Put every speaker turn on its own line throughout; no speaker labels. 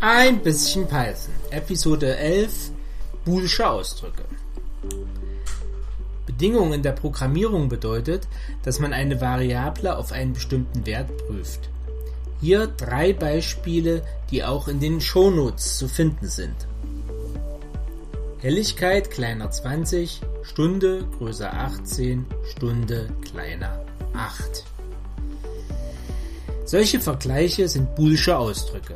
Ein bisschen Python. Episode 11. Boolsche Ausdrücke. Bedingung in der Programmierung bedeutet, dass man eine Variable auf einen bestimmten Wert prüft. Hier drei Beispiele, die auch in den Shownotes zu finden sind. Helligkeit kleiner 20, Stunde größer 18, Stunde kleiner 8. Solche Vergleiche sind boolsche Ausdrücke.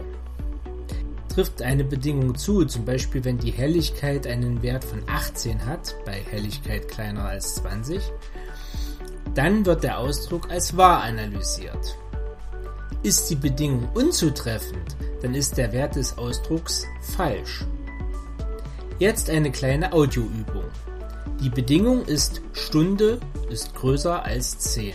Trifft eine Bedingung zu, zum Beispiel wenn die Helligkeit einen Wert von 18 hat, bei Helligkeit kleiner als 20, dann wird der Ausdruck als wahr analysiert. Ist die Bedingung unzutreffend, dann ist der Wert des Ausdrucks falsch. Jetzt eine kleine Audioübung. Die Bedingung ist Stunde ist größer als 10.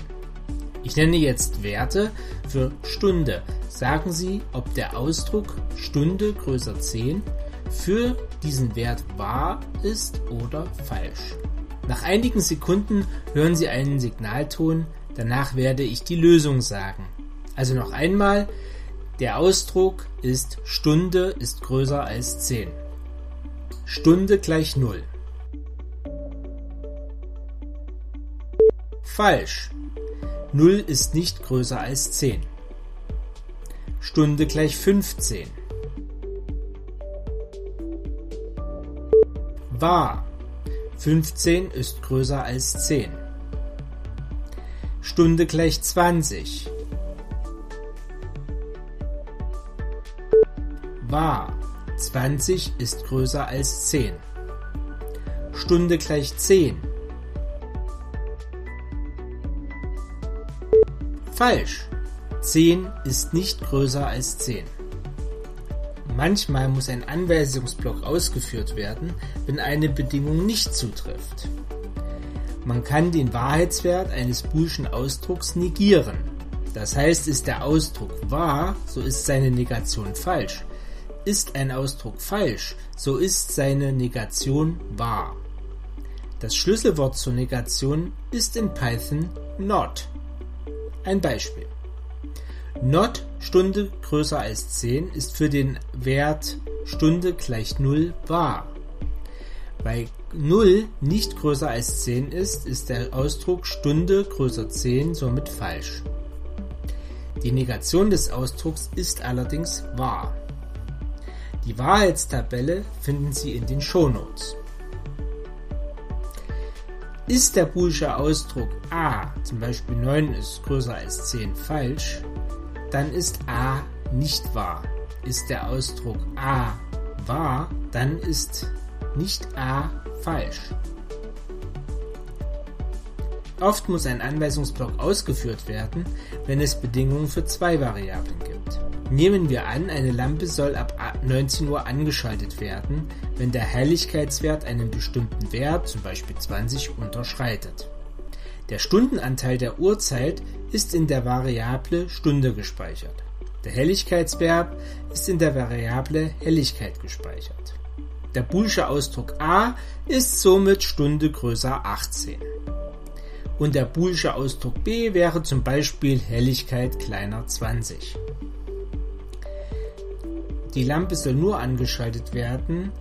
Ich nenne jetzt Werte für Stunde. Sagen Sie, ob der Ausdruck Stunde größer 10 für diesen Wert wahr ist oder falsch. Nach einigen Sekunden hören Sie einen Signalton, danach werde ich die Lösung sagen. Also noch einmal, der Ausdruck ist Stunde ist größer als 10. Stunde gleich 0. Falsch. 0 ist nicht größer als 10. Stunde gleich 15. Wahr. 15 ist größer als 10. Stunde gleich 20. Wahr. 20 ist größer als 10. Stunde gleich 10. Falsch. 10 ist nicht größer als 10. Manchmal muss ein Anweisungsblock ausgeführt werden, wenn eine Bedingung nicht zutrifft. Man kann den Wahrheitswert eines boolschen Ausdrucks negieren. Das heißt, ist der Ausdruck wahr, so ist seine Negation falsch. Ist ein Ausdruck falsch, so ist seine Negation wahr. Das Schlüsselwort zur Negation ist in Python not. Ein Beispiel. Not Stunde größer als 10 ist für den Wert Stunde gleich 0 wahr. Weil 0 nicht größer als 10 ist, ist der Ausdruck Stunde größer 10 somit falsch. Die Negation des Ausdrucks ist allerdings wahr. Die Wahrheitstabelle finden Sie in den Shownotes. Ist der boolsche Ausdruck a, zum Beispiel 9 ist größer als 10, falsch, dann ist a nicht wahr. Ist der Ausdruck a wahr, dann ist nicht a falsch. Oft muss ein Anweisungsblock ausgeführt werden, wenn es Bedingungen für zwei Variablen gibt. Nehmen wir an, eine Lampe soll ab 19 Uhr angeschaltet werden, wenn der Helligkeitswert einen bestimmten Wert, zum Beispiel 20, unterschreitet. Der Stundenanteil der Uhrzeit ist in der Variable Stunde gespeichert. Der Helligkeitswert ist in der Variable Helligkeit gespeichert. Der boolsche Ausdruck a ist somit Stunde größer 18. Und der boolsche Ausdruck b wäre zum Beispiel Helligkeit kleiner 20. Die Lampe soll nur angeschaltet werden,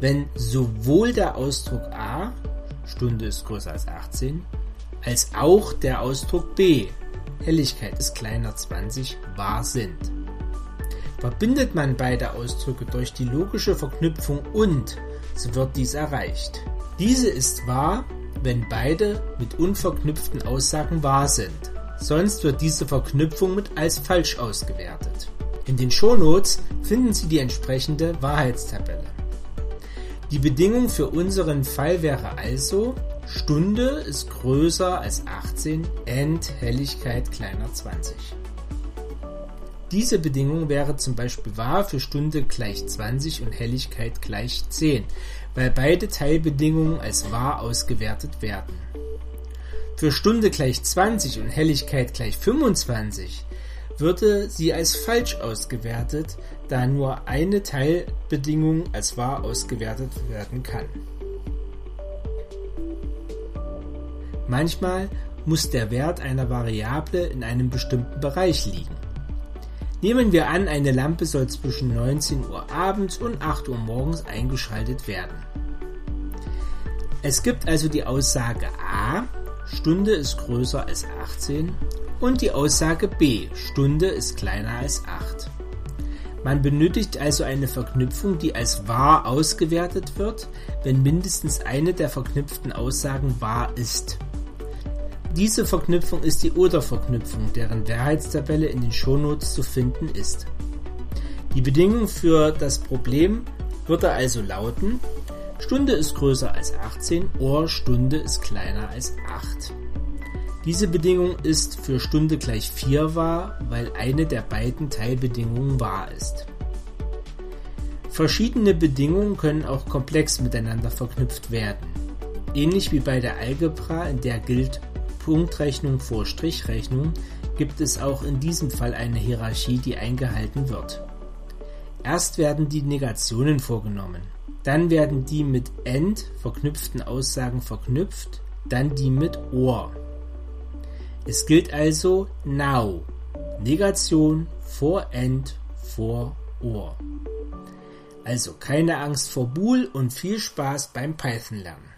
wenn sowohl der Ausdruck A, Stunde ist größer als 18, als auch der Ausdruck B, Helligkeit ist kleiner 20, wahr sind. Verbindet man beide Ausdrücke durch die logische Verknüpfung und, so wird dies erreicht. Diese ist wahr, wenn beide mit unverknüpften Aussagen wahr sind. Sonst wird diese Verknüpfung mit als falsch ausgewertet. In den Shownotes finden Sie die entsprechende Wahrheitstabelle. Die Bedingung für unseren Fall wäre also, Stunde ist größer als 18, End Helligkeit kleiner 20. Diese Bedingung wäre zum Beispiel wahr für Stunde gleich 20 und Helligkeit gleich 10, weil beide Teilbedingungen als wahr ausgewertet werden. Für Stunde gleich 20 und Helligkeit gleich 25 würde sie als falsch ausgewertet, da nur eine Teilbedingung als wahr ausgewertet werden kann. Manchmal muss der Wert einer Variable in einem bestimmten Bereich liegen. Nehmen wir an, eine Lampe soll zwischen 19 Uhr abends und 8 Uhr morgens eingeschaltet werden. Es gibt also die Aussage A, Stunde ist größer als 18 und die Aussage B, Stunde ist kleiner als 8. Man benötigt also eine Verknüpfung, die als wahr ausgewertet wird, wenn mindestens eine der verknüpften Aussagen wahr ist. Diese Verknüpfung ist die Oder-Verknüpfung, deren Wahrheitstabelle in den Shownotes zu finden ist. Die Bedingung für das Problem würde also lauten, Stunde ist größer als 18 oder Stunde ist kleiner als 8. Diese Bedingung ist für Stunde gleich 4 wahr, weil eine der beiden Teilbedingungen wahr ist. Verschiedene Bedingungen können auch komplex miteinander verknüpft werden. Ähnlich wie bei der Algebra, in der gilt Punktrechnung vor Strichrechnung, gibt es auch in diesem Fall eine Hierarchie, die eingehalten wird. Erst werden die Negationen vorgenommen, dann werden die mit end verknüpften Aussagen verknüpft, dann die mit or. Es gilt also now. Negation vor end vor or. Also keine Angst vor Bool und viel Spaß beim Python lernen.